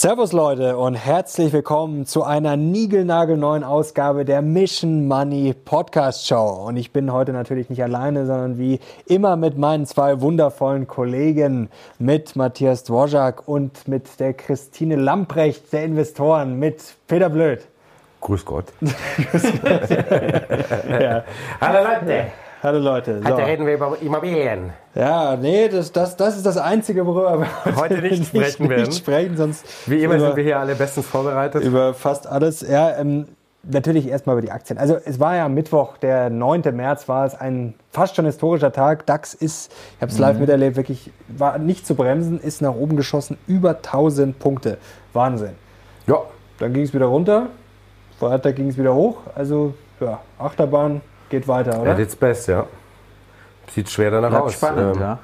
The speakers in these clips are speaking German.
Servus Leute und herzlich willkommen zu einer niegelnagelneuen Ausgabe der Mission Money Podcast Show. Und ich bin heute natürlich nicht alleine, sondern wie immer mit meinen zwei wundervollen Kollegen, mit Matthias Dvorak und mit der Christine Lamprecht, der Investoren, mit Peter Blöd. Grüß Gott. ja. Hallo Leute. Hallo Leute. Heute reden wir über Immobilien. Ja, nee, das, das, das ist das Einzige, worüber wir Heute nicht sprechen werden. Nicht sprechen, sonst Wie immer über, sind wir hier alle bestens vorbereitet. über fast alles. Ja, ähm, natürlich erstmal über die Aktien. Also es war ja Mittwoch, der 9. März war es ein fast schon historischer Tag. DAX ist, ich habe es live miterlebt, wirklich war nicht zu bremsen, ist nach oben geschossen, über 1000 Punkte. Wahnsinn. Ja, Dann ging es wieder runter, Freitag ging es wieder hoch. Also ja, Achterbahn geht weiter, oder? at its best, ja. Sieht schwer danach Bleibt aus. spannend, Ähm, ja.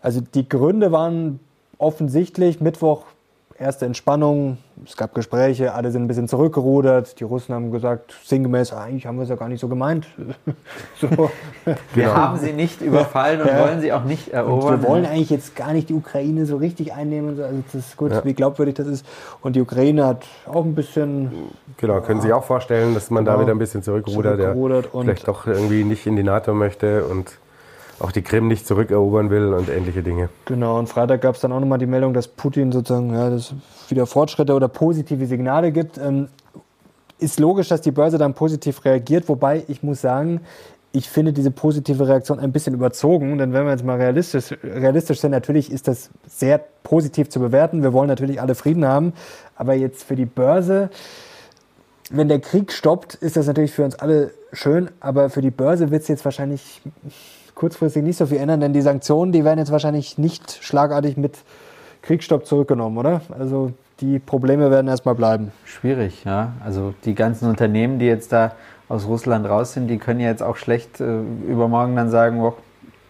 Also die Gründe waren offensichtlich. Mittwoch erste Entspannung, es gab Gespräche, alle sind ein bisschen zurückgerudert. Die Russen haben gesagt, sinngemäß, eigentlich haben wir es ja gar nicht so gemeint. so. Wir Genau. haben sie nicht überfallen und Ja. wollen sie auch nicht Und erobern. wir wollen eigentlich jetzt gar nicht die Ukraine so richtig einnehmen. und so. Also das ist gut, Ja. wie glaubwürdig das ist. Und die Ukraine hat auch ein bisschen Genau, können Sie sich auch vorstellen, dass man da Genau. wieder ein bisschen zurückrudert, Zurückgerudert der und- vielleicht doch irgendwie nicht in die NATO möchte und auch die Krim nicht zurückerobern will und ähnliche Dinge. Genau, und Freitag gab es dann auch nochmal die Meldung, dass Putin sozusagen ja, dass wieder Fortschritte oder positive Signale gibt. Ähm, ist logisch, dass die Börse dann positiv reagiert, wobei ich muss sagen, ich finde diese positive Reaktion ein bisschen überzogen, denn wenn wir jetzt mal realistisch, realistisch sind, natürlich ist das sehr positiv zu bewerten. Wir wollen natürlich alle Frieden haben, aber jetzt für die Börse, wenn der Krieg stoppt, ist das natürlich für uns alle schön, aber für die Börse wird es jetzt wahrscheinlich kurzfristig nicht so viel ändern, denn die Sanktionen, die werden jetzt wahrscheinlich nicht schlagartig mit Kriegsstopp zurückgenommen, oder? Also die Probleme werden erstmal bleiben. Schwierig, ja. Also die ganzen Unternehmen, die jetzt da aus Russland raus sind, die können ja jetzt auch schlecht äh, übermorgen dann sagen, oh,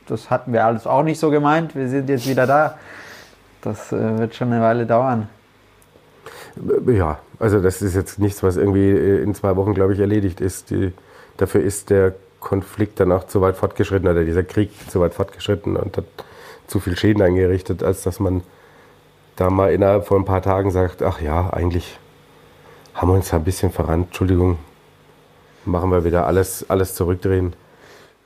das hatten wir alles auch nicht so gemeint, wir sind jetzt wieder da. Das äh, wird schon eine Weile dauern. Ja, also das ist jetzt nichts, was irgendwie äh, in zwei Wochen, glaube ich, erledigt ist. Die, dafür ist der Konflikt dann auch zu weit fortgeschritten oder dieser Krieg zu weit fortgeschritten und hat zu viel Schäden angerichtet, als dass man da mal innerhalb von ein paar Tagen sagt, ach ja, eigentlich haben wir uns da ein bisschen verrannt, Entschuldigung, machen wir wieder alles, alles zurückdrehen.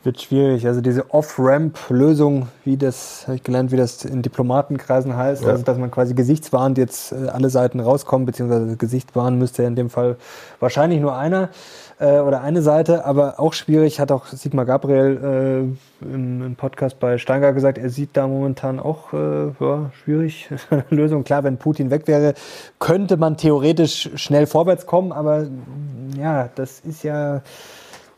Wird schwierig. Also diese Off-Ramp-Lösung, wie das, habe ich gelernt, wie das in Diplomatenkreisen heißt, Ja. also dass man quasi gesichtswahrend jetzt äh, alle Seiten rauskommen, beziehungsweise gesichtswahrend müsste ja in dem Fall wahrscheinlich nur einer äh, oder eine Seite, aber auch schwierig, hat auch Sigmar Gabriel äh, im, im Podcast bei Steingart gesagt, er sieht da momentan auch äh, ja, schwierig Lösung. Klar, wenn Putin weg wäre, könnte man theoretisch schnell vorwärts kommen, aber ja, das ist ja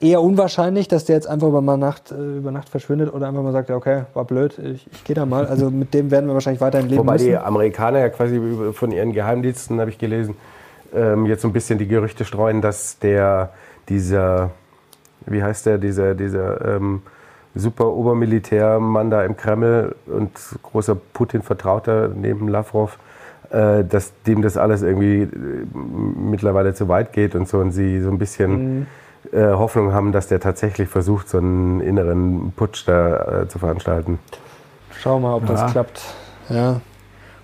eher unwahrscheinlich, dass der jetzt einfach über, mal Nacht, äh, über Nacht verschwindet oder einfach mal sagt, ja, okay, war blöd, ich, ich gehe da mal. Also mit dem werden wir wahrscheinlich weiterhin leben Wobei müssen. die Amerikaner ja quasi von ihren Geheimdiensten, habe ich gelesen, ähm, jetzt so ein bisschen die Gerüchte streuen, dass der, dieser, wie heißt der, dieser, dieser ähm, super Obermilitärmann da im Kreml und großer Putin-Vertrauter neben Lavrov, äh, dass dem das alles irgendwie äh, mittlerweile zu weit geht und so und sie so ein bisschen äh, Hoffnung haben, dass der tatsächlich versucht, so einen inneren Putsch da äh, zu veranstalten. Schau mal, ob Ja. das klappt. Ja.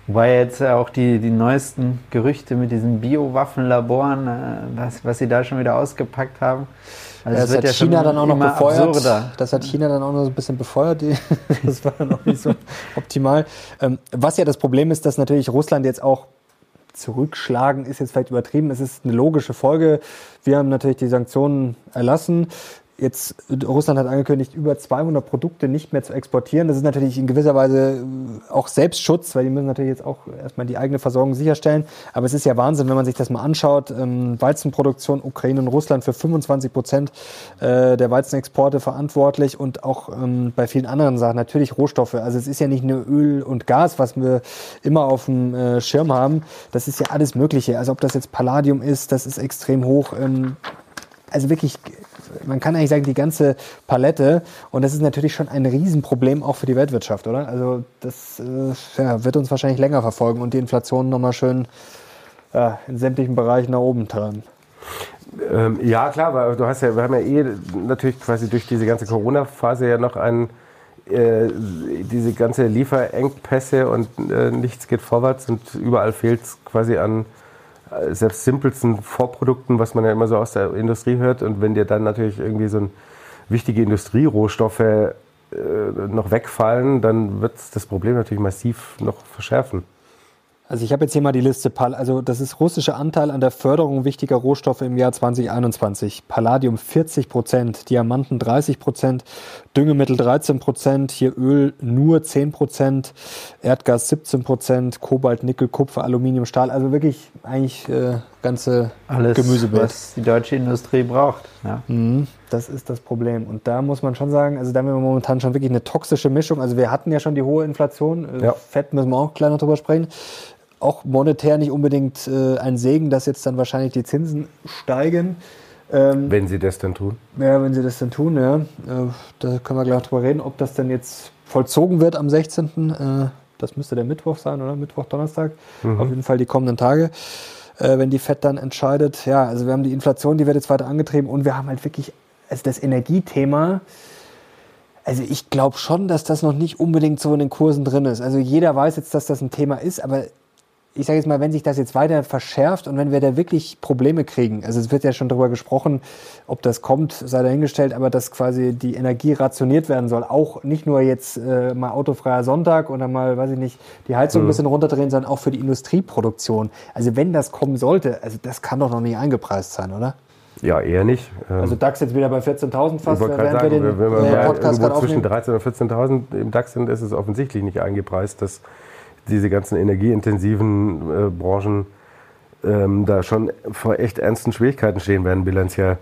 Wobei jetzt auch die, die neuesten Gerüchte mit diesen Biowaffenlaboren, äh, was, was sie da schon wieder ausgepackt haben. Also Das es hat ja China dann auch noch befeuert. absurder. Das hat China dann auch noch so ein bisschen befeuert. Das war dann auch nicht so optimal. Ähm, was ja das Problem ist, dass natürlich Russland jetzt auch zurückschlagen, ist jetzt vielleicht übertrieben. Es ist eine logische Folge. Wir haben natürlich die Sanktionen erlassen. Jetzt, Russland hat angekündigt, über 200 Produkte nicht mehr zu exportieren. Das ist natürlich in gewisser Weise äh, auch Selbstschutz, weil die müssen natürlich jetzt auch erstmal die eigene Versorgung sicherstellen. Aber es ist ja Wahnsinn, wenn man sich das mal anschaut. Ähm, Weizenproduktion, Ukraine und Russland für 25 Prozent äh, der Weizenexporte verantwortlich und auch ähm, bei vielen anderen Sachen natürlich Rohstoffe. Also es ist ja nicht nur Öl und Gas, was wir immer auf dem äh, Schirm haben. Das ist ja alles Mögliche. Also ob das jetzt Palladium ist, das ist extrem hoch. Ähm, also wirklich, man kann eigentlich sagen, die ganze Palette. Und das ist natürlich schon ein Riesenproblem auch für die Weltwirtschaft, oder? Also das äh, ja, wird uns wahrscheinlich länger verfolgen und die Inflation nochmal schön ja, in sämtlichen Bereichen nach oben treiben. Ähm, ja, klar, weil du hast ja, wir haben ja eh natürlich quasi durch diese ganze Corona-Phase ja noch einen äh, diese ganze Lieferengpässe und äh, nichts geht vorwärts und überall fehlt es quasi an äh, selbst simpelsten Vorprodukten, was man ja immer so aus der Industrie hört. Und wenn dir dann natürlich irgendwie so ein wichtige Industrierohstoffe äh, noch wegfallen, dann wird das Problem natürlich massiv noch verschärfen. Also ich habe jetzt hier mal die Liste. Also das ist russischer Anteil an der Förderung wichtiger Rohstoffe im Jahr 2021. Palladium 40 Prozent, Diamanten 30 Prozent, Düngemittel 13 Prozent, hier Öl nur 10 Prozent, Erdgas 17 Prozent, Kobalt, Nickel, Kupfer, Aluminium, Stahl. Also wirklich eigentlich äh, ganze Alles, Gemüsebild. was die deutsche Industrie braucht. Ja. Mhm, das ist das Problem. Und da muss man schon sagen, also da haben wir momentan schon wirklich eine toxische Mischung. Also wir hatten ja schon die hohe Inflation. Ja. Fett müssen wir auch kleiner drüber sprechen auch monetär nicht unbedingt äh, ein Segen, dass jetzt dann wahrscheinlich die Zinsen steigen. Ähm, wenn sie das dann tun? Ja, wenn sie das dann tun, ja. Äh, da können wir gleich drüber reden, ob das dann jetzt vollzogen wird am 16. Äh, das müsste der Mittwoch sein, oder? Mittwoch, Donnerstag. Mhm. Auf jeden Fall die kommenden Tage, äh, wenn die FED dann entscheidet. Ja, also wir haben die Inflation, die wird jetzt weiter angetrieben und wir haben halt wirklich also das Energiethema. Also ich glaube schon, dass das noch nicht unbedingt so in den Kursen drin ist. Also jeder weiß jetzt, dass das ein Thema ist, aber ich sage jetzt mal, wenn sich das jetzt weiter verschärft und wenn wir da wirklich Probleme kriegen, also es wird ja schon darüber gesprochen, ob das kommt, sei dahingestellt, aber dass quasi die Energie rationiert werden soll, auch nicht nur jetzt äh, mal autofreier Sonntag oder mal, weiß ich nicht, die Heizung mhm. ein bisschen runterdrehen, sondern auch für die Industrieproduktion. Also wenn das kommen sollte, also das kann doch noch nicht eingepreist sein, oder? Ja, eher nicht. Ähm, also DAX jetzt wieder bei 14.000 fast, während sagen, wir den wenn wir äh, Podcast gerade zwischen 13.000 und 14.000 im DAX sind, ist es offensichtlich nicht eingepreist, dass diese ganzen energieintensiven äh, Branchen ähm, da schon vor echt ernsten Schwierigkeiten stehen werden, bilanziell.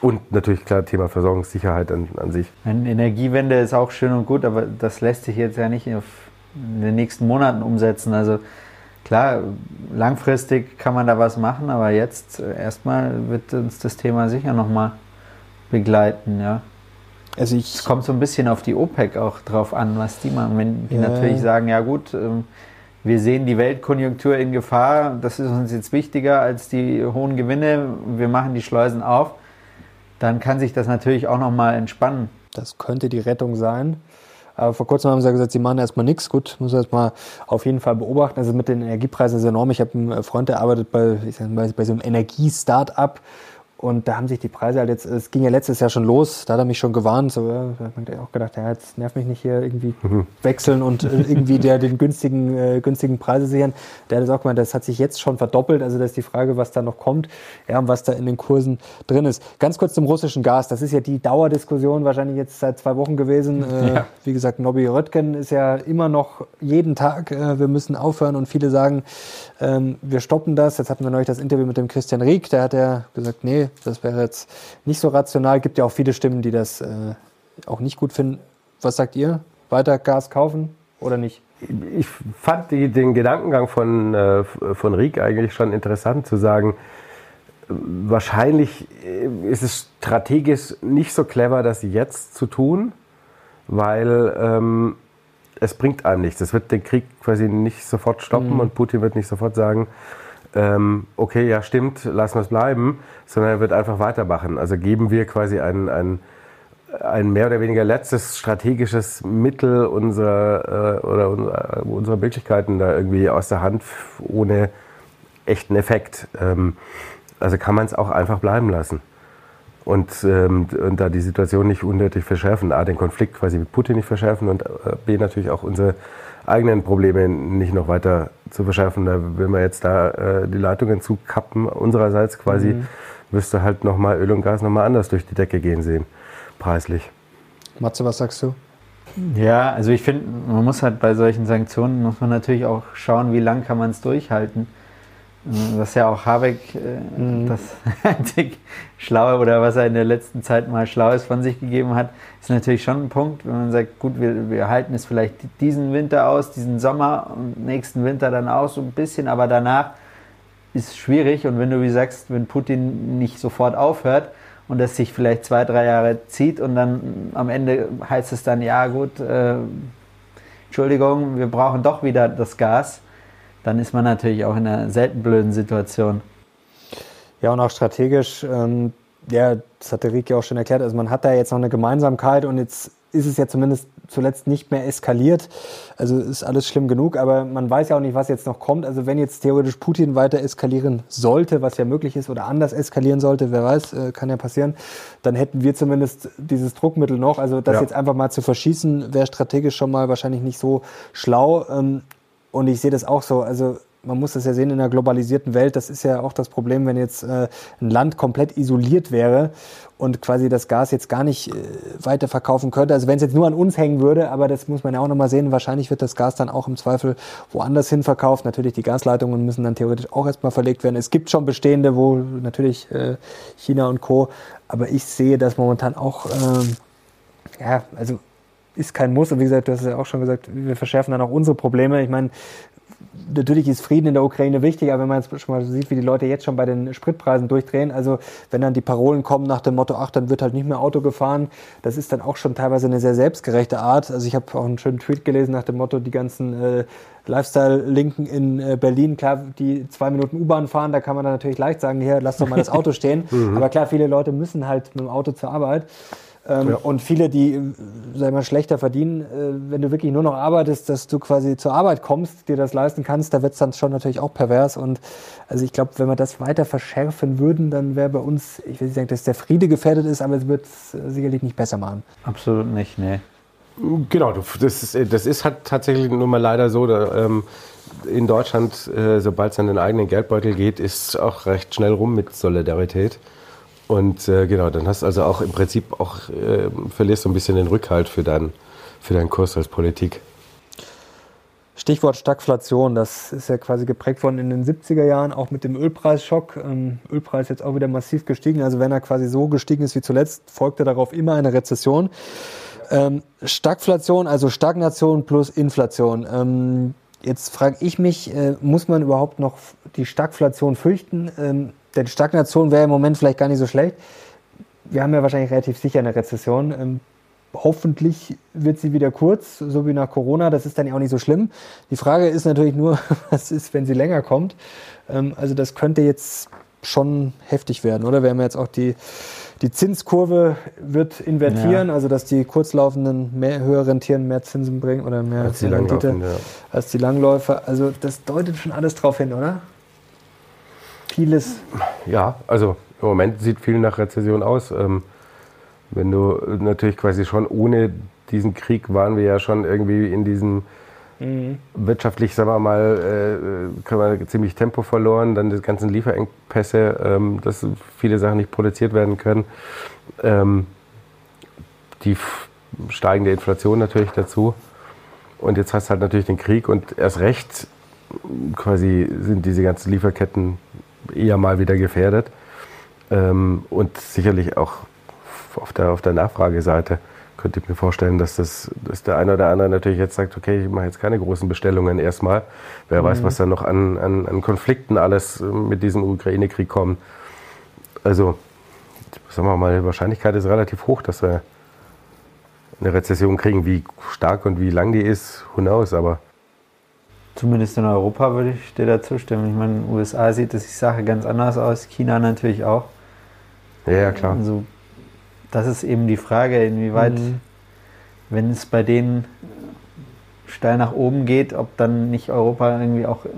Und natürlich klar Thema Versorgungssicherheit an, an sich. Eine Energiewende ist auch schön und gut, aber das lässt sich jetzt ja nicht in den nächsten Monaten umsetzen. Also klar, langfristig kann man da was machen, aber jetzt äh, erstmal wird uns das Thema sicher nochmal begleiten, ja. Also ich, es kommt so ein bisschen auf die OPEC auch drauf an, was die machen. Wenn die ja. natürlich sagen, ja gut, ähm, wir sehen die Weltkonjunktur in Gefahr, das ist uns jetzt wichtiger als die hohen Gewinne, wir machen die Schleusen auf, dann kann sich das natürlich auch nochmal entspannen. Das könnte die Rettung sein. Aber vor kurzem haben sie ja gesagt, sie machen erstmal nichts. Gut, muss man erstmal auf jeden Fall beobachten. Also mit den Energiepreisen ist es enorm. Ich habe einen Freund, der arbeitet bei, ich sag mal, bei so einem Energie-Start-up und da haben sich die Preise halt jetzt, es ging ja letztes Jahr schon los, da hat er mich schon gewarnt, so, da hat man auch gedacht, ja, jetzt nerv mich nicht hier irgendwie mhm. wechseln und äh, irgendwie der, den günstigen, äh, günstigen Preise sichern. Der hat auch gemeint, das hat sich jetzt schon verdoppelt, also das ist die Frage, was da noch kommt, ja, und was da in den Kursen drin ist. Ganz kurz zum russischen Gas, das ist ja die Dauerdiskussion wahrscheinlich jetzt seit zwei Wochen gewesen. Äh, ja. Wie gesagt, Nobby Röttgen ist ja immer noch jeden Tag, äh, wir müssen aufhören und viele sagen, ähm, wir stoppen das. Jetzt hatten wir neulich das Interview mit dem Christian Rieck, der hat ja gesagt, nee, das wäre jetzt nicht so rational. Gibt ja auch viele Stimmen, die das äh, auch nicht gut finden. Was sagt ihr? Weiter Gas kaufen oder nicht? Ich fand die, den Gedankengang von, äh, von Rieck eigentlich schon interessant zu sagen, wahrscheinlich äh, ist es strategisch nicht so clever, das jetzt zu tun, weil ähm, es bringt einem nichts. Es wird den Krieg quasi nicht sofort stoppen mhm. und Putin wird nicht sofort sagen, ähm, okay, ja stimmt, lassen wir es bleiben, sondern er wird einfach weitermachen. Also geben wir quasi ein, ein, ein mehr oder weniger letztes strategisches Mittel unserer, äh, oder unserer, unserer Möglichkeiten da irgendwie aus der Hand ohne echten Effekt. Ähm, also kann man es auch einfach bleiben lassen. Und, ähm, und da die Situation nicht unnötig verschärfen. A, den Konflikt quasi mit Putin nicht verschärfen und äh, B, natürlich auch unsere eigenen Probleme nicht noch weiter zu verschärfen. Da will man jetzt da äh, die Leitungen zukappen, unsererseits quasi, mhm. müsste halt nochmal Öl und Gas nochmal anders durch die Decke gehen sehen, preislich. Matze, was sagst du? Ja, also ich finde, man muss halt bei solchen Sanktionen, muss man natürlich auch schauen, wie lange kann man es durchhalten. Was ja auch Habeck äh, mhm. das einzig Schlaue oder was er in der letzten Zeit mal Schlaues von sich gegeben hat, ist natürlich schon ein Punkt, wenn man sagt, gut, wir, wir halten es vielleicht diesen Winter aus, diesen Sommer und nächsten Winter dann auch so ein bisschen, aber danach ist es schwierig und wenn du wie sagst, wenn Putin nicht sofort aufhört und das sich vielleicht zwei, drei Jahre zieht und dann am Ende heißt es dann, ja gut, äh, Entschuldigung, wir brauchen doch wieder das Gas dann ist man natürlich auch in einer selten blöden Situation. Ja, und auch strategisch, ähm, Ja, das hat der Rieke auch schon erklärt. Also man hat da jetzt noch eine Gemeinsamkeit und jetzt ist es ja zumindest zuletzt nicht mehr eskaliert. Also ist alles schlimm genug, aber man weiß ja auch nicht, was jetzt noch kommt. Also wenn jetzt theoretisch Putin weiter eskalieren sollte, was ja möglich ist, oder anders eskalieren sollte, wer weiß, äh, kann ja passieren, dann hätten wir zumindest dieses Druckmittel noch. Also das ja. jetzt einfach mal zu verschießen, wäre strategisch schon mal wahrscheinlich nicht so schlau. Und ich sehe das auch so. Also man muss das ja sehen in einer globalisierten Welt. Das ist ja auch das Problem, wenn jetzt äh, ein Land komplett isoliert wäre und quasi das Gas jetzt gar nicht äh, weiterverkaufen könnte. Also wenn es jetzt nur an uns hängen würde, aber das muss man ja auch nochmal sehen. Wahrscheinlich wird das Gas dann auch im Zweifel woanders hin verkauft. Natürlich die Gasleitungen müssen dann theoretisch auch erstmal verlegt werden. Es gibt schon bestehende, wo natürlich äh, China und Co. Aber ich sehe das momentan auch, ähm, ja, also ist kein Muss. Und wie gesagt, du hast ja auch schon gesagt, wir verschärfen dann auch unsere Probleme. Ich meine, natürlich ist Frieden in der Ukraine wichtig, aber wenn man jetzt schon mal sieht, wie die Leute jetzt schon bei den Spritpreisen durchdrehen, also wenn dann die Parolen kommen nach dem Motto, ach, dann wird halt nicht mehr Auto gefahren, das ist dann auch schon teilweise eine sehr selbstgerechte Art. Also ich habe auch einen schönen Tweet gelesen nach dem Motto, die ganzen äh, Lifestyle-Linken in äh, Berlin, klar, die zwei Minuten U-Bahn fahren, da kann man dann natürlich leicht sagen, hier, lass doch mal das Auto stehen. mhm. Aber klar, viele Leute müssen halt mit dem Auto zur Arbeit. Ähm, ja. Und viele, die, sag mal, schlechter verdienen, äh, wenn du wirklich nur noch arbeitest, dass du quasi zur Arbeit kommst, dir das leisten kannst, da wird es dann schon natürlich auch pervers. Und also ich glaube, wenn wir das weiter verschärfen würden, dann wäre bei uns, ich will nicht sagen, dass der Friede gefährdet ist, aber es wird es sicherlich nicht besser machen. Absolut nicht, nee. Genau, das ist, das ist halt tatsächlich nun mal leider so. Da, ähm, in Deutschland, äh, sobald es an den eigenen Geldbeutel geht, ist auch recht schnell rum mit Solidarität. Und äh, genau, dann hast du also auch im Prinzip auch, äh, verlierst so ein bisschen den Rückhalt für, dein, für deinen Kurs als Politik. Stichwort Stagflation, das ist ja quasi geprägt worden in den 70er Jahren, auch mit dem Ölpreisschock. Ähm, Ölpreis jetzt auch wieder massiv gestiegen. Also wenn er quasi so gestiegen ist wie zuletzt, folgte darauf immer eine Rezession. Ähm, Stagflation, also Stagnation plus Inflation. Ähm, jetzt frage ich mich, äh, muss man überhaupt noch die Stagflation fürchten? Denn Stagnation wäre im Moment vielleicht gar nicht so schlecht. Wir haben ja wahrscheinlich relativ sicher eine Rezession. Ähm, hoffentlich wird sie wieder kurz, so wie nach Corona. Das ist dann ja auch nicht so schlimm. Die Frage ist natürlich nur, was ist, wenn sie länger kommt? Ähm, also das könnte jetzt schon heftig werden, oder? Wir haben jetzt auch die, die Zinskurve wird invertieren, ja. also dass die kurzlaufenden mehr höher rentieren, mehr Zinsen bringen oder mehr, als die, Rendite ja. als die Langläufer. Also das deutet schon alles drauf hin, oder? Vieles. Ja, also im Moment sieht viel nach Rezession aus. Ähm, wenn du natürlich quasi schon ohne diesen Krieg waren wir ja schon irgendwie in diesem mhm. wirtschaftlich, sagen wir mal, äh, können wir ziemlich Tempo verloren, dann die ganzen Lieferengpässe, ähm, dass viele Sachen nicht produziert werden können. Ähm, die steigende Inflation natürlich dazu. Und jetzt hast du halt natürlich den Krieg und erst recht quasi sind diese ganzen Lieferketten eher mal wieder gefährdet. Ähm, und sicherlich auch auf der, auf der Nachfrageseite könnte ich mir vorstellen, dass, das, dass der eine oder andere natürlich jetzt sagt, okay, ich mache jetzt keine großen Bestellungen erstmal. Wer mhm. weiß, was da noch an, an, an Konflikten alles mit diesem Ukraine-Krieg kommt. Also, sagen wir mal, die Wahrscheinlichkeit ist relativ hoch, dass wir eine Rezession kriegen. Wie stark und wie lang die ist, who knows, aber Zumindest in Europa würde ich dir da zustimmen. Ich meine, in den USA sieht das die Sache ganz anders aus, China natürlich auch. Ja, ja klar. Also, das ist eben die Frage, inwieweit, mhm. wenn es bei denen steil nach oben geht, ob dann nicht Europa irgendwie auch äh,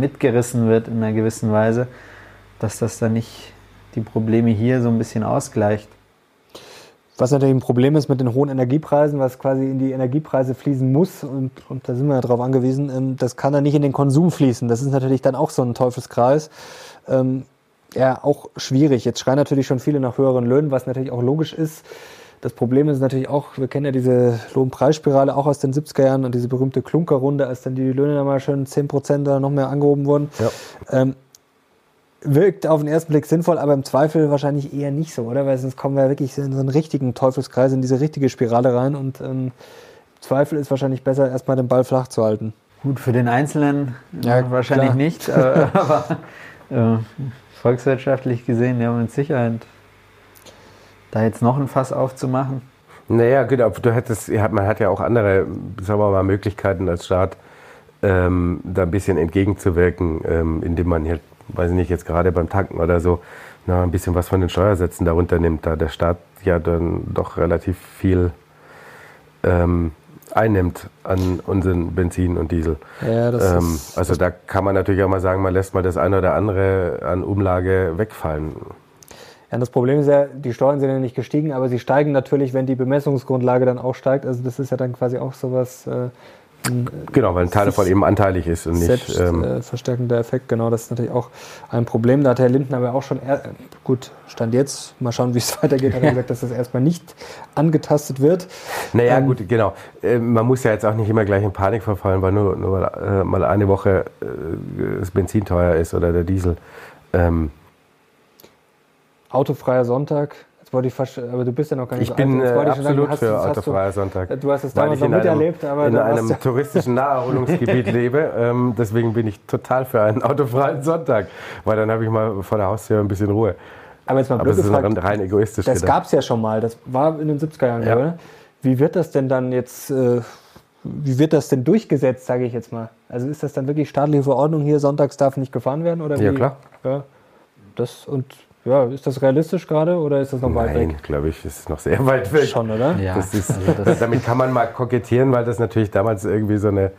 mitgerissen wird in einer gewissen Weise, dass das dann nicht die Probleme hier so ein bisschen ausgleicht. Was natürlich ein Problem ist mit den hohen Energiepreisen, was quasi in die Energiepreise fließen muss, und, und da sind wir ja drauf angewiesen, ähm, das kann dann nicht in den Konsum fließen. Das ist natürlich dann auch so ein Teufelskreis. Ähm, ja, auch schwierig. Jetzt schreien natürlich schon viele nach höheren Löhnen, was natürlich auch logisch ist. Das Problem ist natürlich auch, wir kennen ja diese Lohnpreisspirale auch aus den 70er Jahren und diese berühmte Klunkerrunde, als dann die Löhne dann mal schön 10% oder noch mehr angehoben wurden. Ja. Ähm, wirkt auf den ersten Blick sinnvoll, aber im Zweifel wahrscheinlich eher nicht so, oder? Weil sonst kommen wir wirklich in so einen richtigen Teufelskreis, in diese richtige Spirale rein und ähm, im Zweifel ist wahrscheinlich besser, erstmal den Ball flach zu halten. Gut, für den Einzelnen ja, wahrscheinlich klar. nicht, äh, aber äh, volkswirtschaftlich gesehen, ja, mit Sicherheit da jetzt noch ein Fass aufzumachen. Naja, genau, du hättest, man hat ja auch andere, sagen wir mal, Möglichkeiten als Staat, ähm, da ein bisschen entgegenzuwirken, ähm, indem man halt weiß ich nicht, jetzt gerade beim Tanken oder so, na, ein bisschen was von den Steuersätzen darunter nimmt, da der Staat ja dann doch relativ viel ähm, einnimmt an unseren Benzin und Diesel. Ja, das Ähm, also da kann man natürlich auch mal sagen, man lässt mal das eine oder andere an Umlage wegfallen. ja, das Problem ist ja, die Steuern sind ja nicht gestiegen, aber sie steigen natürlich, wenn die Bemessungsgrundlage dann auch steigt. Also das ist ja dann quasi auch sowas, äh, Genau, weil ein Teil davon eben anteilig ist und nicht. selbst Ähm, äh, verstärkender Effekt. Genau, das ist natürlich auch ein Problem. Da hat Herr Lindner aber auch schon, er, gut, stand jetzt, mal schauen, wie es weitergeht, hat er gesagt, dass das erstmal nicht angetastet wird. Naja, Ähm, gut, genau. Äh, Man muss ja jetzt auch nicht immer gleich in Panik verfallen, weil nur, nur weil, äh, mal eine Woche äh, das Benzin teuer ist oder der Diesel. Ähm, Autofreier Sonntag. Fast, aber du bist ja noch gar nicht Ich so bin alt. Äh, sagen, absolut hast für autofreier Sonntag. Du hast es damals ich noch in einem, miterlebt, aber in einem ja- touristischen Naherholungsgebiet lebe. Ähm, deswegen bin ich total für einen autofreien Sonntag, weil dann habe ich mal vor der Haustür ein bisschen Ruhe. Aber jetzt mal Aber blöd ist gefragt, rein, egoistisch das gab es ja schon mal. Das war in den 70er Jahren, Ja. oder? Wie wird das denn dann jetzt, äh, wie wird das denn durchgesetzt, sage ich jetzt mal? Also ist das dann wirklich staatliche Verordnung hier, sonntags darf nicht gefahren werden? Oder Ja, wie? klar. Ja. Das, und ja, ist das realistisch gerade oder ist das noch weit Nein, weg? glaube ich, ist noch sehr weit weg. Schon, oder? Ja, Das ist, also das, damit kann man mal kokettieren, weil das natürlich damals irgendwie so eine,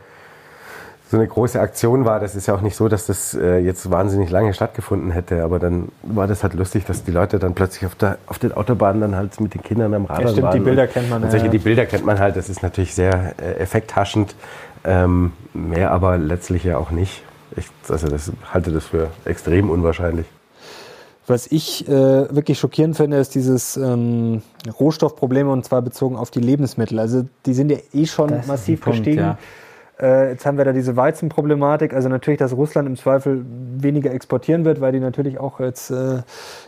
so eine große Aktion war. Das ist ja auch nicht so, dass das äh, jetzt wahnsinnig lange stattgefunden hätte, aber dann war das halt lustig, dass die Leute dann plötzlich auf, der, auf den Autobahnen dann halt mit den Kindern am Radl Ja, stimmt, waren. die Bilder kennt man, Und solche, ja. die Bilder kennt man halt, das ist natürlich sehr äh, effekthaschend, ähm, mehr aber letztlich ja auch nicht. Ich also das, halte das für extrem unwahrscheinlich. Was ich äh, wirklich schockierend finde, ist dieses ähm, Rohstoffprobleme und zwar bezogen auf die Lebensmittel. Also die sind ja eh schon Das massiv Punkt, gestiegen. ja. Äh, jetzt haben wir da diese Weizenproblematik. Also natürlich, dass Russland im Zweifel weniger exportieren wird, weil die natürlich auch jetzt äh,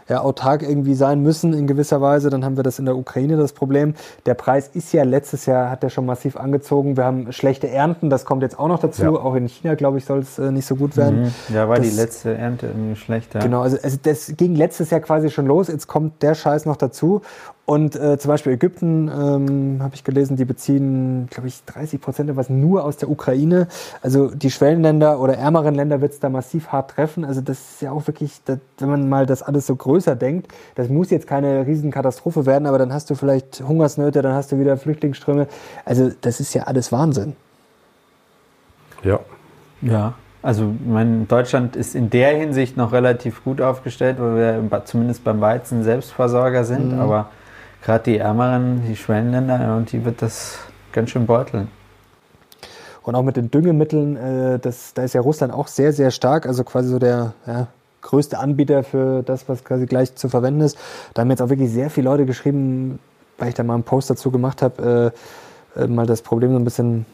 ja, autark irgendwie sein müssen in gewisser Weise. Dann haben wir das in der Ukraine das Problem. Der Preis ist ja letztes Jahr, hat der schon massiv angezogen. Wir haben schlechte Ernten, das kommt jetzt auch noch dazu. Ja. Auch in China, glaube ich, soll es äh, nicht so gut werden. Mhm. ja, war die Das- letzte Ernte irgendwie schlecht. Ja. Genau, also, also das ging letztes Jahr quasi schon los, jetzt kommt der Scheiß noch dazu. Und äh, zum Beispiel Ägypten, ähm, habe ich gelesen, die beziehen, glaube ich, 30 Prozent etwas nur aus der Ukraine. Also die Schwellenländer oder ärmeren Länder wird es da massiv hart treffen. Also das ist ja auch wirklich, das, wenn man mal das alles so größer denkt, das muss jetzt keine Riesenkatastrophe werden, aber dann hast du vielleicht Hungersnöte, dann hast du wieder Flüchtlingsströme. Also das ist ja alles Wahnsinn. Ja. Ja, also ich meine, Deutschland ist in der Hinsicht noch relativ gut aufgestellt, weil wir zumindest beim Weizen Selbstversorger sind, Mhm. aber gerade die ärmeren, die Schwellenländer, und die wird das ganz schön beuteln. Und auch mit den Düngemitteln, äh, das, da ist ja Russland auch sehr, sehr stark, also quasi so der ja, größte Anbieter für das, was quasi gleich zu verwenden ist. Da haben jetzt auch wirklich sehr viele Leute geschrieben, weil ich da mal einen Post dazu gemacht habe, äh, äh, mal das Problem so ein bisschen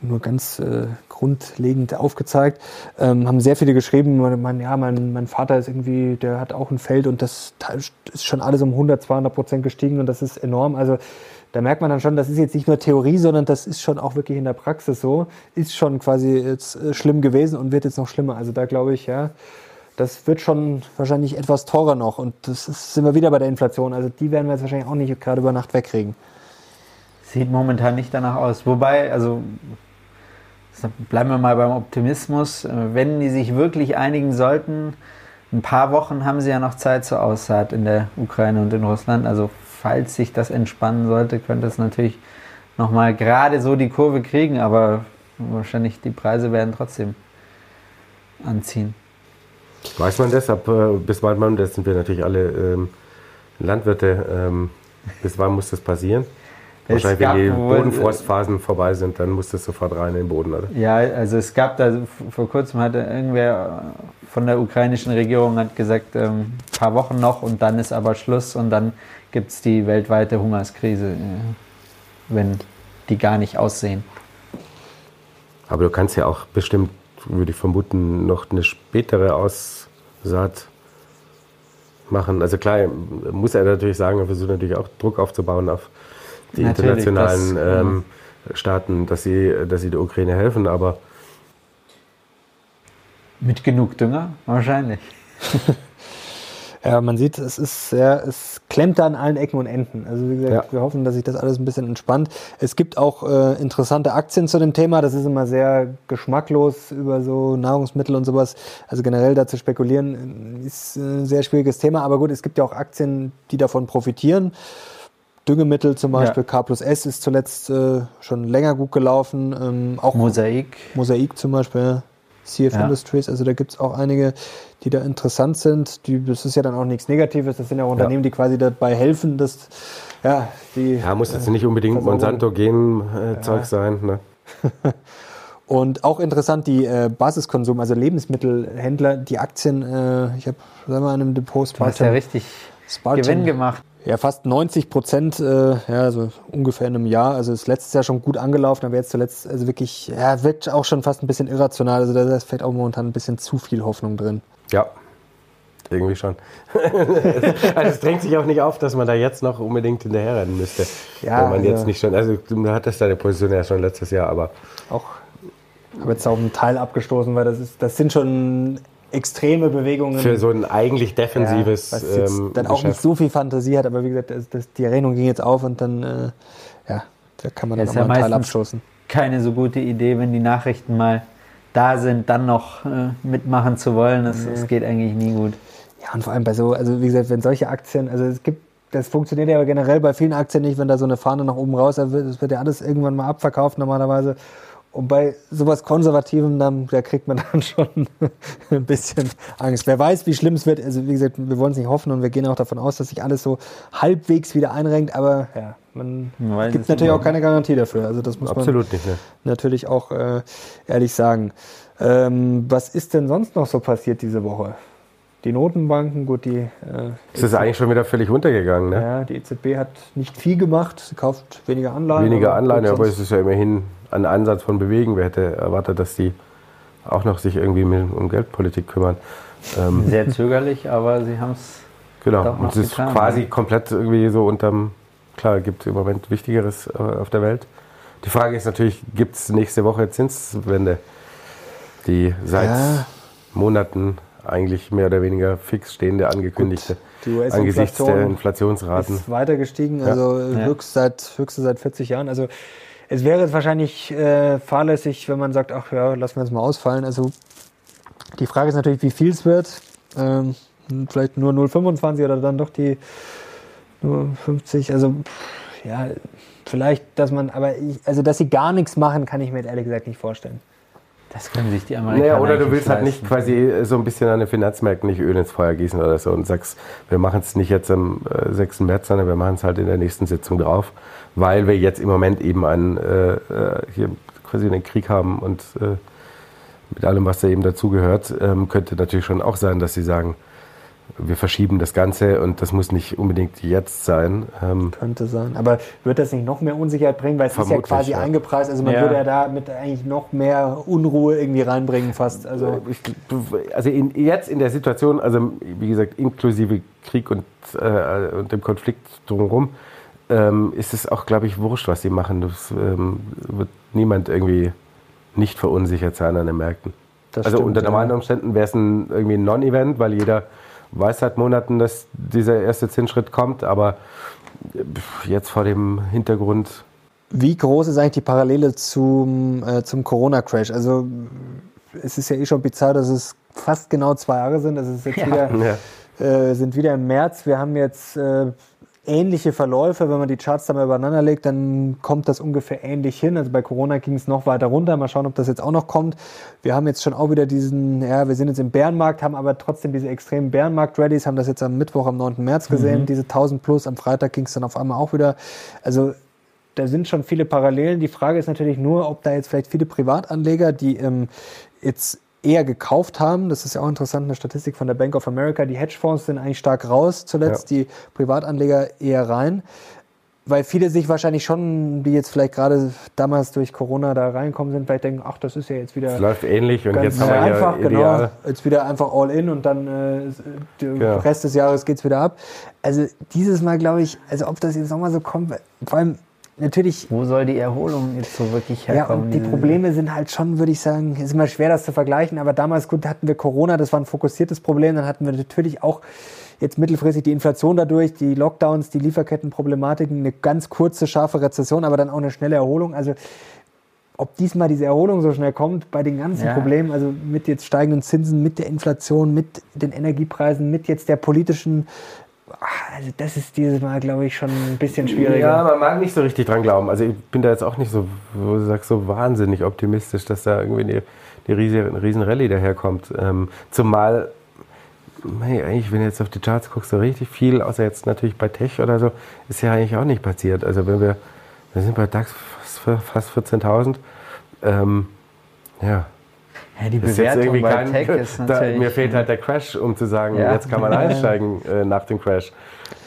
nur ganz äh, grundlegend aufgezeigt. Ähm, haben sehr viele geschrieben, man, ja, mein, mein Vater ist irgendwie, der hat auch ein Feld und das da ist schon alles um 100, 200 Prozent gestiegen und das ist enorm. Also da merkt man dann schon, das ist jetzt nicht nur Theorie, sondern das ist schon auch wirklich in der Praxis so. Ist schon quasi jetzt äh, schlimm gewesen und wird jetzt noch schlimmer. Also da glaube ich, ja, das wird schon wahrscheinlich etwas teurer noch und das ist, sind wir wieder bei der Inflation. Also die werden wir jetzt wahrscheinlich auch nicht gerade über Nacht wegkriegen. Sieht momentan nicht danach aus. Wobei, also bleiben wir mal beim Optimismus. Wenn die sich wirklich einigen sollten, ein paar Wochen haben sie ja noch Zeit zur Aussaat in der Ukraine und in Russland. Also falls sich das entspannen sollte, könnte es natürlich nochmal gerade so die Kurve kriegen, aber wahrscheinlich die Preise werden trotzdem anziehen. Weiß man das? Ab, äh, bis wann das sind wir natürlich alle ähm, Landwirte, ähm, bis wann muss das passieren? Wahrscheinlich, wenn die wohl- Bodenfrostphasen vorbei sind, dann muss das sofort rein in den Boden, oder? Ja, also es gab da, vor kurzem hatte irgendwer von der ukrainischen Regierung hat gesagt, ähm, paar Wochen noch und dann ist aber Schluss und dann gibt es die weltweite Hungerskrise, äh, wenn die gar nicht aussehen. Aber du kannst ja auch bestimmt, würde ich vermuten, noch eine spätere Aussaat machen. Also klar, muss er natürlich sagen, er versucht natürlich auch Druck aufzubauen auf die Natürlich, internationalen das, ähm, Staaten, dass sie, dass sie der Ukraine helfen. Aber Mit genug Dünger? Wahrscheinlich. Ja, man sieht, es ist sehr, es klemmt da an allen Ecken und Enden. Also wie gesagt, Ja. wir hoffen, dass sich das alles ein bisschen entspannt. Es gibt auch äh, interessante Aktien zu dem Thema. Das ist immer sehr geschmacklos über so Nahrungsmittel und sowas. Also generell da zu spekulieren äh, ist ein sehr schwieriges Thema. Aber gut, es gibt ja auch Aktien, die davon profitieren. Düngemittel zum Ja. Beispiel, K plus S ist zuletzt äh, schon länger gut gelaufen. Ähm, auch Mosaik. Mosaik zum Beispiel, ja. CF Ja. Industries, also da gibt es auch einige, die da interessant sind. Die, das ist ja dann auch nichts Negatives, das sind ja auch Unternehmen, die quasi dabei helfen, dass ja, die. Ja, muss jetzt nicht unbedingt. Monsanto-Gen-Zeug sein. Ne? Und auch interessant, die äh, Basiskonsum, also Lebensmittelhändler, die Aktien, äh, ich habe, sagen wir mal, in einem Depot Du hast ja richtig Spartan. Gewinn gemacht. Ja, fast 90 Prozent, äh, ja, also ungefähr in einem Jahr. Also ist letztes Jahr schon gut angelaufen, aber jetzt zuletzt, also wirklich, ja, wird auch schon fast ein bisschen irrational. Also da ist vielleicht auch momentan ein bisschen zu viel Hoffnung drin. Ja, irgendwie schon. also es drängt sich auch nicht auf, dass man da jetzt noch unbedingt hinterherrennen müsste. Ja, Wenn man also- jetzt nicht schon, also du hattest deine Position ja schon letztes Jahr, aber auch habe jetzt auch einen Teil abgestoßen, weil das ist, das sind schon extreme Bewegungen. für so ein eigentlich ja, defensives was jetzt ähm, dann auch nicht Geschäft. so viel Fantasie hat, aber wie gesagt, das, das, die Rechnung ging jetzt auf und dann, äh, ja, da kann man dann Ist auch ja mal einen Teil meistens- abstoßen. Keine so gute Idee, wenn die Nachrichten mal da sind, dann noch äh, mitmachen zu wollen. Das, das geht eigentlich nie gut. Ja, und vor allem bei so, also wie gesagt, wenn solche Aktien, also es gibt, das funktioniert ja aber generell bei vielen Aktien nicht, wenn da so eine Fahne nach oben raus, da wird, das wird ja alles irgendwann mal abverkauft normalerweise. Und bei sowas Konservativem, dann, da kriegt man dann schon ein bisschen Angst. Wer weiß, wie schlimm es wird. Also wie gesagt, wir wollen es nicht hoffen und wir gehen auch davon aus, dass sich alles so halbwegs wieder einrenkt. Aber ja, man weiß gibt natürlich auch keine Garantie dafür. Also das muss man nicht, ne? natürlich auch äh, ehrlich sagen. Ähm, was ist denn sonst noch so passiert diese Woche? Die Notenbanken, gut, die, äh, Es ist eigentlich schon wieder völlig runtergegangen, ne? ja, die EZB hat nicht viel gemacht, sie kauft weniger Anleihen. Weniger Anleihen, aber es ist ja immerhin ein Ansatz von Bewegen. Wer hätte erwartet, dass die auch noch sich irgendwie mit, um Geldpolitik kümmern? Ähm, Sehr zögerlich, aber sie haben es. genau. Doch Und es ist getan, quasi ja. komplett irgendwie so unterm, klar, gibt es im Moment Wichtigeres äh, auf der Welt. Die Frage ist natürlich, gibt es nächste Woche Zinswende, die seit Ja. Monaten eigentlich mehr oder weniger fix stehende angekündigte, die angesichts der Inflationsraten. ist weiter gestiegen, also Ja. höchst seit, höchste seit 40 Jahren. Also es wäre wahrscheinlich äh, fahrlässig, wenn man sagt, ach ja, lassen wir es mal ausfallen. Also die Frage ist natürlich, wie viel es wird. Ähm, vielleicht nur 0,25 oder dann doch die nur 50. Also ja, vielleicht, dass man, aber ich, also dass sie gar nichts machen, kann ich mir ehrlich gesagt nicht vorstellen. Das können sich die Amerikaner Naja, oder du willst halt nicht quasi äh, so ein bisschen an den Finanzmärkten nicht Öl ins Feuer gießen oder so und sagst, wir machen es nicht jetzt am äh, 6. März, sondern wir machen es halt in der nächsten Sitzung drauf, weil wir jetzt im Moment eben einen, äh, äh, hier quasi einen Krieg haben und äh, mit allem, was da eben dazugehört, ähm, könnte natürlich schon auch sein, dass sie sagen, wir verschieben das Ganze und das muss nicht unbedingt jetzt sein. Ähm, Könnte sein. Aber wird das nicht noch mehr Unsicherheit bringen? Weil es ist ja quasi ja. eingepreist. Also man Ja. würde ja damit eigentlich noch mehr Unruhe irgendwie reinbringen fast. Also ich, also in, jetzt in der Situation, also wie gesagt, inklusive Krieg und, äh, und dem Konflikt drumherum, ähm, ist es auch, glaube ich, wurscht, was sie machen. Das ähm, wird niemand irgendwie nicht verunsichert sein an den Märkten. Das also stimmt, unter ja. normalen Umständen wäre es ein, irgendwie ein Non-Event, weil jeder weiß seit Monaten, dass dieser erste Zinsschritt kommt, aber jetzt vor dem Hintergrund Wie groß ist eigentlich die Parallele zum, äh, zum Corona-Crash? Also es ist ja eh schon bizarr, dass es fast genau zwei Jahre sind. Das ist jetzt Ja. wieder, Ja. äh, sind wieder im März. Wir haben jetzt äh, ähnliche Verläufe. Wenn man die Charts dann mal übereinander legt, dann kommt das ungefähr ähnlich hin. Also bei Corona ging es noch weiter runter. Mal schauen, ob das jetzt auch noch kommt. Wir haben jetzt schon auch wieder diesen, ja, wir sind jetzt im Bärenmarkt, haben aber trotzdem diese extremen Bärenmarkt-Rallys, haben das jetzt am Mittwoch, am 9. März gesehen, diese 1000 plus. Am Freitag ging es dann auf einmal auch wieder. Also da sind schon viele Parallelen. Die Frage ist natürlich nur, ob da jetzt vielleicht viele Privatanleger, die ähm, jetzt eher gekauft haben, das ist ja auch interessant, eine Statistik von der Bank of America, die Hedgefonds sind eigentlich stark raus zuletzt, die Privatanleger eher rein, weil viele sich wahrscheinlich schon, die jetzt vielleicht gerade damals durch Corona da reinkommen sind, vielleicht denken, ach, das ist ja jetzt wieder es läuft ähnlich und jetzt haben wir einfach, ideal. genau, jetzt wieder einfach all in und dann äh, der Ja. Rest des Jahres geht's wieder ab. Also dieses Mal glaube ich, also ob das jetzt nochmal so kommt, vor allem natürlich Wo soll die Erholung jetzt so wirklich Ja, herkommen? und die Probleme sind halt schon, würde ich sagen, ist immer schwer, das zu vergleichen. Aber damals, gut, hatten wir Corona, das war ein fokussiertes Problem. Dann hatten wir natürlich auch jetzt mittelfristig die Inflation dadurch, die Lockdowns, die Lieferkettenproblematiken, eine ganz kurze, scharfe Rezession, aber dann auch eine schnelle Erholung. Also, ob diesmal diese Erholung so schnell kommt bei den ganzen Ja. Problemen, also mit jetzt steigenden Zinsen, mit der Inflation, mit den Energiepreisen, mit jetzt der politischen, also das ist dieses Mal, glaube ich, schon ein bisschen schwieriger. Ja, man mag nicht so richtig dran glauben. Also ich bin da jetzt auch nicht so, wo du sagst, so wahnsinnig optimistisch, dass da irgendwie eine, eine riesen, riesen Rallye daherkommt. Ähm, zumal, hey, eigentlich, wenn du jetzt auf die Charts guckst, so richtig viel, außer jetzt natürlich bei Tech oder so, ist ja eigentlich auch nicht passiert. Also wenn wir, wir sind bei DAX fast, fast 14.000. Ähm, ja, ja, die Bewertung irgendwie bei kein, Tech ist da, natürlich... mir fehlt halt der Crash, um zu sagen, Ja. jetzt kann man einsteigen äh, nach dem Crash.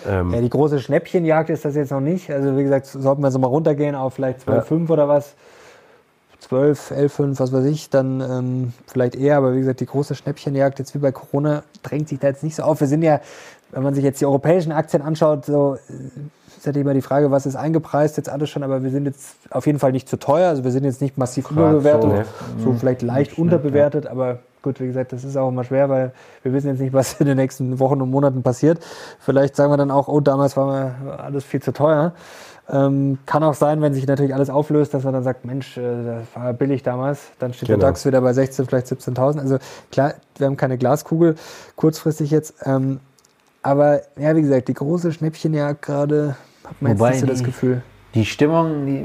Ähm, Ja, die große Schnäppchenjagd ist das jetzt noch nicht. Also wie gesagt, sollten wir so mal runtergehen auf vielleicht 12,5 oder was. 12, 11,5, was weiß ich, dann ähm, vielleicht eher. Aber wie gesagt, die große Schnäppchenjagd jetzt wie bei Corona drängt sich da jetzt nicht so auf. Wir sind ja, wenn man sich jetzt die europäischen Aktien anschaut, so äh, ist halt immer die Frage, was ist eingepreist jetzt alles schon. Aber wir sind jetzt auf jeden Fall nicht zu teuer. Also wir sind jetzt nicht massiv Gerade überbewertet, so, ne? so vielleicht leicht unterbewertet. Aber gut, wie gesagt, das ist auch immer schwer, weil wir wissen jetzt nicht, was in den nächsten Wochen und Monaten passiert. Vielleicht sagen wir dann auch, oh, damals war mir alles viel zu teuer. Ähm, kann auch sein, wenn sich natürlich alles auflöst, dass man dann sagt, Mensch, äh, das war billig damals. Dann steht Genau. der DAX wieder bei 16, vielleicht 17.000. Also klar, wir haben keine Glaskugel, kurzfristig jetzt. Ähm, aber ja, wie gesagt, die große Schnäppchenjagd gerade, hat man jetzt Wobei nicht so das die- Gefühl. die Stimmung, die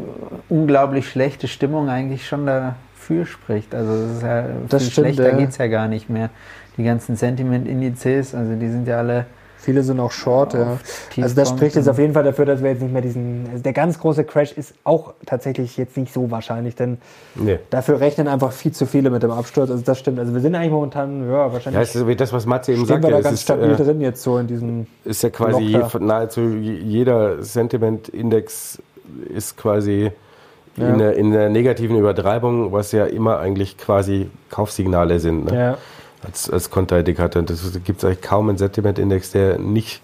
unglaublich schlechte Stimmung eigentlich schon dafür spricht. Also es ist ja Das viel stimmt, schlechter ja. geht es ja gar nicht mehr. Die ganzen Sentiment-Indizes, also die sind ja alle Viele sind auch short, ja. Also das spricht jetzt auf jeden Fall dafür, dass wir jetzt nicht mehr diesen. Also der ganz große Crash ist auch tatsächlich jetzt nicht so wahrscheinlich, denn nee. dafür rechnen einfach viel zu viele mit dem Absturz. Also das stimmt. Also wir sind eigentlich momentan, ja, Ja, wahrscheinlich es ist wie das, was Matze eben sagte. wir da ganz ist, stabil äh, drin jetzt so in diesem. ist ja quasi je, nahezu jeder Sentiment-Index ist quasi Ja. in, der, in der negativen Übertreibung, was ja immer eigentlich quasi Kaufsignale sind ne? Ja. Als, als Konterindikator. Das gibt es eigentlich kaum einen Sentiment-Index, der nicht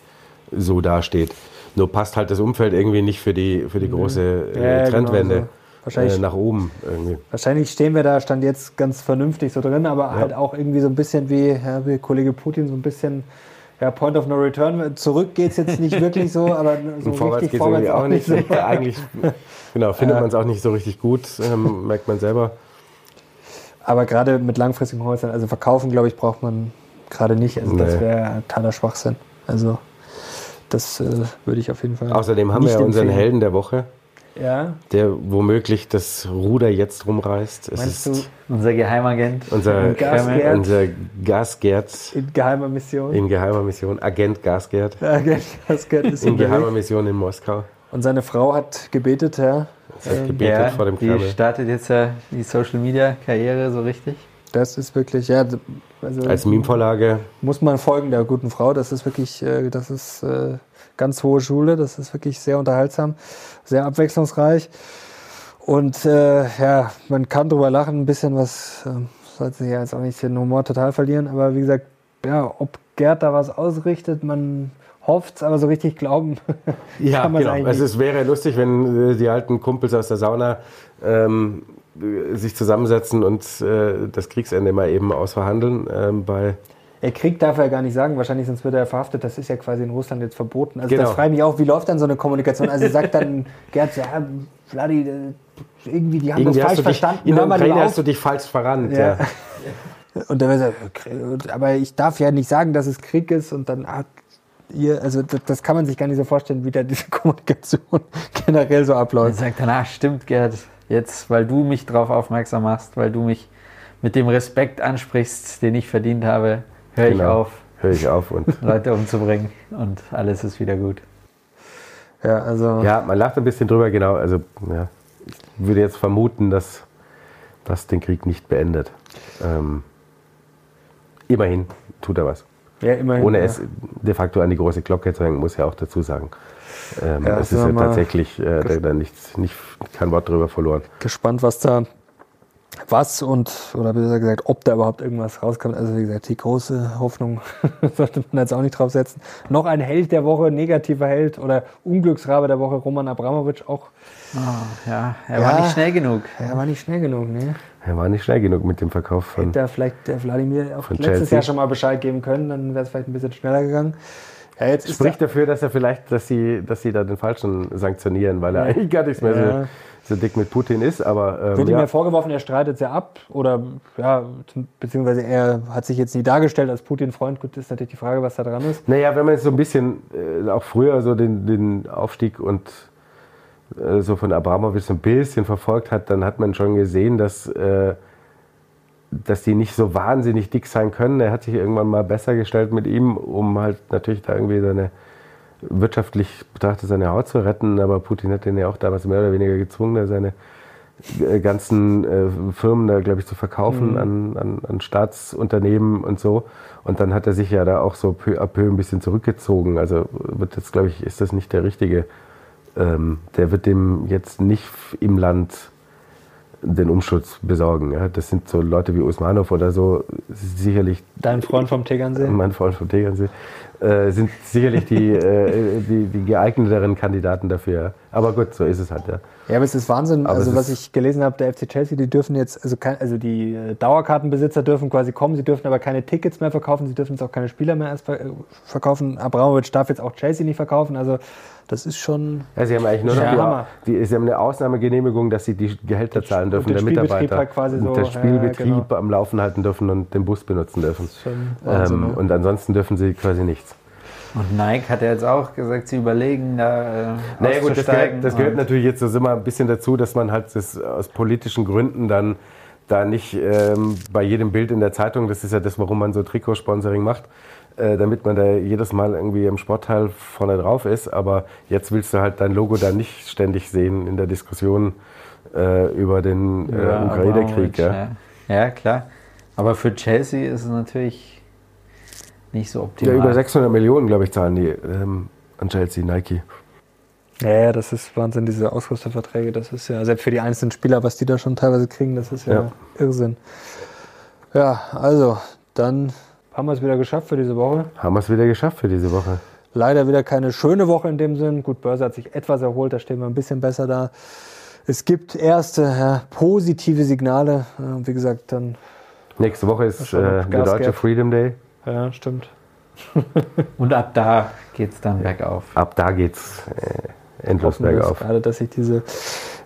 so dasteht. Nur passt halt das Umfeld irgendwie nicht für die, für die große äh, Mhm. Ja, genau Trendwende so. Wahrscheinlich- äh, nach oben irgendwie. Wahrscheinlich stehen wir da, stand jetzt ganz vernünftig so drin, aber halt auch irgendwie so ein bisschen wie, ja, wie Kollege Putin, so ein bisschen ja, Point of No Return. Zurück geht es jetzt nicht wirklich so, aber so Und vorwärts richtig geht es auch nicht. so. Eigentlich genau, findet man es auch nicht so richtig gut, ähm, merkt man selber. Aber gerade mit langfristigen Häusern, also verkaufen, glaube ich, braucht man gerade nicht. Also das Nee. wäre totaler Schwachsinn. Also das äh, würde ich auf jeden Fall. Außerdem haben wir ja unseren empfehlen. Helden der Woche, Ja, der womöglich das Ruder jetzt rumreißt. Es meinst ist du unser Geheimagent. unser, Gasgert? unser Gasgert in geheimer Mission? in geheimer Mission, Agent Gasgert das Geld ist in geheimer. Mission in Moskau. Und seine Frau hat gebetet, ja. Das hat Ähm, gebetet Ja, vor dem die Kreml. startet jetzt ja die Social Media Karriere so richtig. Das ist wirklich, ja, also Als Meme-Vorlage. muss man folgen der guten Frau. Das ist wirklich, äh, das ist äh, ganz hohe Schule. Das ist wirklich sehr unterhaltsam, sehr abwechslungsreich. Und äh, ja, man kann drüber lachen, ein bisschen was, ähm, sollte sich ja jetzt auch nicht den Humor total verlieren. Aber wie gesagt, ja, ob Gerd da was ausrichtet, man hofft es, aber so richtig glauben Ja, kann man genau. eigentlich Also es wäre lustig, wenn äh, die alten Kumpels aus der Sauna ähm, äh, sich zusammensetzen und äh, das Kriegsende mal eben ausverhandeln. Ähm, bei Er Krieg darf er gar nicht sagen, wahrscheinlich sonst wird er verhaftet. Das ist ja quasi in Russland jetzt verboten. Also Genau. das frage ich mich auch, wie läuft dann so eine Kommunikation? Also sagt dann Gerd, ja, Vladi, äh, irgendwie, die haben irgendwie das falsch dich, verstanden. in der Ukraine hast du dich falsch verrannt. Ja. Ja. Und dann wird er, aber ich darf ja nicht sagen, dass es Krieg ist und dann ah, ihr, also das, das kann man sich gar nicht so vorstellen, wie da diese Kommunikation generell so Und abläuft. sagt dann, ah, stimmt, Gerd, jetzt, weil du mich darauf aufmerksam machst, weil du mich mit dem Respekt ansprichst, den ich verdient habe, höre ich Genau. auf, Höre ich auf. Und Leute umzubringen und alles ist wieder gut. Ja, also ja, man lacht ein bisschen drüber, genau. Also ja, ich würde jetzt vermuten, dass das den Krieg nicht beendet. Ähm, immerhin tut er was. Ja, immerhin. Ohne ja. es de facto an die große Glocke zu hängen, muss ja auch dazu sagen. Ähm, Ja, es ist ja tatsächlich äh, da, da nichts, nicht, kein Wort drüber verloren. gespannt, was da was und, oder besser gesagt, ob da überhaupt irgendwas rauskommt. Also wie gesagt, die große Hoffnung sollte man jetzt auch nicht draufsetzen. Noch ein Held der Woche, negativer Held oder Unglücksrabe der Woche, Roman Abramowitsch auch. Oh, ja, er Ja. war nicht schnell genug. Er war nicht schnell genug, ne? Er war nicht schnell genug mit dem Verkauf von. Hätte da vielleicht der Wladimir auch letztes Chelsea. Jahr schon mal Bescheid geben können, dann wäre es vielleicht ein bisschen schneller gegangen. Ja, jetzt ist Spricht dafür, dass er vielleicht, dass sie, dass sie da den Falschen sanktionieren, weil er eigentlich gar nichts mehr Ja. so, so dick mit Putin ist. Aber ähm, Wird ihm ja. vorgeworfen, er streitet ja ab oder ja, beziehungsweise er hat sich jetzt nie dargestellt als Putin-Freund. Gut, ist natürlich die Frage, was da dran ist. Naja, wenn man jetzt so ein bisschen äh, auch früher so den, den Aufstieg und äh, so von Abramowitsch so ein bisschen verfolgt hat, dann hat man schon gesehen, dass, äh, dass die nicht so wahnsinnig dick sein können. Er hat sich irgendwann mal besser gestellt mit ihm, um halt natürlich da irgendwie seine wirtschaftlich betrachtet seine Haut zu retten. Aber Putin hat den ja auch damals mehr oder weniger gezwungen, seine äh, ganzen äh, Firmen da, glaube ich, zu verkaufen an, an, an Staatsunternehmen und so. Und dann hat er sich ja da auch so peu à peu ein bisschen zurückgezogen. Also wird jetzt, glaube ich, ist das nicht der richtige. Ähm, der wird dem jetzt nicht im Land den Umschutz besorgen. Ja? Das sind so Leute wie Usmanov oder so, sicherlich Dein Freund vom Tegernsee. mein Freund vom Tegernsee, äh, sind sicherlich die, äh, die, die geeigneteren Kandidaten dafür. Aber gut, so ist es halt. Ja. Ja, aber es ist Wahnsinn. Aber also was ich gelesen habe, der FC Chelsea, die dürfen jetzt, also, kein, also die äh, Dauerkartenbesitzer dürfen quasi kommen, sie dürfen aber keine Tickets mehr verkaufen, sie dürfen jetzt auch keine Spieler mehr äh, verkaufen. Abramowitsch darf jetzt auch Chelsea nicht verkaufen. Also das ist schon. Ja, sie haben eigentlich nur noch Ja, die, die, sie haben eine Ausnahmegenehmigung, dass sie die Gehälter zahlen dürfen den der Spielbetrieb Mitarbeiter halt quasi und so, der ja, Spielbetrieb genau. am Laufen halten dürfen und den Bus benutzen dürfen. Wahnsinn, Ähm, ne? und ansonsten dürfen sie quasi nichts. Und Nike hat ja jetzt auch gesagt, sie überlegen, da äh, Naja gut, das gehört, das gehört natürlich jetzt so immer ein bisschen dazu, dass man halt das aus politischen Gründen dann da nicht ähm, bei jedem Bild in der Zeitung, das ist ja das, warum man so Trikotsponsoring macht, äh, damit man da jedes Mal irgendwie im Sportteil vorne drauf ist. Aber jetzt willst du halt dein Logo da nicht ständig sehen in der Diskussion äh, über den äh, Ja, Ukraine-Krieg. Ja. ja. ja, klar. Aber für Chelsea ist es natürlich nicht so ja, optimal. über 600 Millionen, glaube ich, zahlen die ähm, an Chelsea, Nike. Ja, ja, das ist Wahnsinn, diese Ausrüsterverträge. Das ist ja, selbst für die einzelnen Spieler, was die da schon teilweise kriegen, das ist ja, Ja. Irrsinn. Ja, also, dann haben wir es wieder geschafft für diese Woche. Haben wir es wieder geschafft für diese Woche. Leider wieder keine schöne Woche in dem Sinn. Gut, Börse hat sich etwas erholt, da stehen wir ein bisschen besser da. Es gibt erste ja, positive Signale. Äh, Wie gesagt, dann, Nächste Woche ist äh, der deutsche. Freedom Day. ja, stimmt. Und ab da geht es dann bergauf. Ab da geht's äh, endlos bergauf. Gerade, dass sich diese,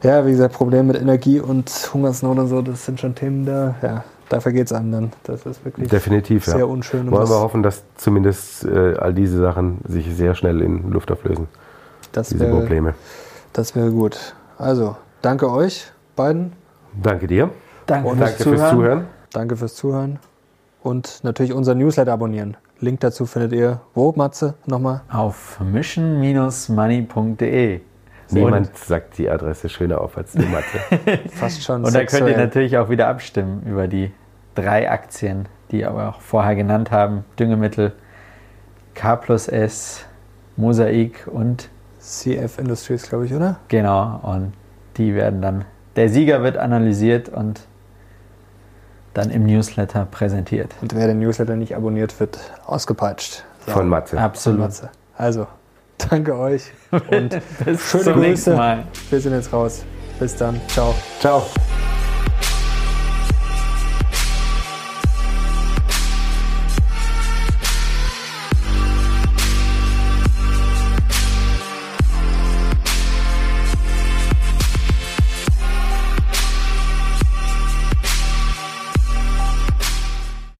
ja, wie gesagt, Probleme mit Energie und Hungersnot und so, das sind schon Themen da, ja, dafür geht es einem dann. Das ist wirklich Definitiv, sehr ja. unschön. und Wollen wir hoffen, dass zumindest äh, all diese Sachen sich sehr schnell in Luft auflösen, das diese wäre Probleme. das wäre gut. Also, danke euch beiden. Danke dir. Danke, Und Danke fürs Zuhören. Danke fürs Zuhören. Und natürlich unser Newsletter abonnieren. Link dazu findet ihr wo, Matze? Nochmal? Auf mission-money.de. Niemand sagt die Adresse schöner auf als du, Mathe. Fast schon. Und da könnt ihr natürlich auch wieder abstimmen über die drei Aktien, die wir auch vorher genannt haben. Düngemittel, K plus S, Mosaik und CF Industries, glaube ich, oder? genau. Und die werden dann, der Sieger wird analysiert und dann im Newsletter präsentiert. Und wer den Newsletter nicht abonniert, wird ausgepeitscht. So, Von Mathe. von Absolut. Matze. Also, danke euch und Bis schöne zum nächsten Grüße. Mal. Wir sind jetzt raus. Bis dann. Ciao. Ciao.